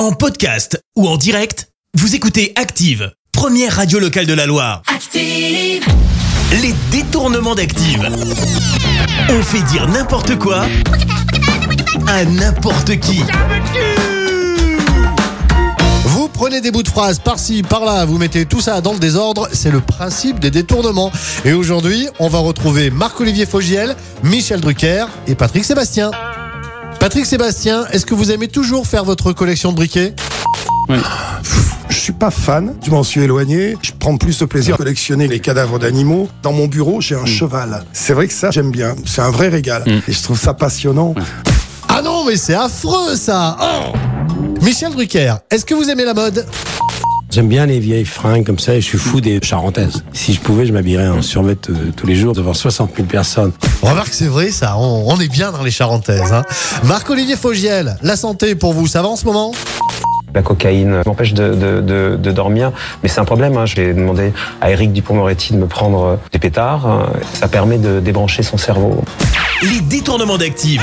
En podcast ou en direct, vous écoutez Active, première radio locale de la Loire. Active. Les détournements d'Active. On fait dire n'importe quoi à n'importe qui. Vous prenez des bouts de phrases par-ci, par-là, vous mettez tout ça dans le désordre, c'est le principe des détournements. Et aujourd'hui, on va retrouver Marc-Olivier Fogiel, Michel Drucker et Patrick Sébastien. Patrick Sébastien, est-ce que vous aimez toujours faire votre collection de briquets Je suis pas fan, je m'en suis éloigné. Je prends plus de plaisir à collectionner les cadavres d'animaux. Dans mon bureau, j'ai un cheval. C'est vrai que ça, j'aime bien. C'est un vrai régal. Et je trouve ça passionnant. Ah non, mais c'est affreux ça Oh Michel Drucker, est-ce que vous aimez la mode? J'aime bien les vieilles fringues comme ça et je suis fou des charentaises. Si je pouvais, je m'habillerais en survêt euh, tous les jours devant 60 000 personnes. Remarque, c'est vrai ça, on, on est bien dans les charentaises. Hein. Marc-Olivier Fogiel, la santé pour vous, ça va en ce moment? La cocaïne m'empêche de, de, de, de dormir, mais c'est un problème. Hein. J'ai demandé à Eric Dupont-Moretti de me prendre euh, des pétards. Euh, Ça permet de débrancher son cerveau. Les détournements d'Active.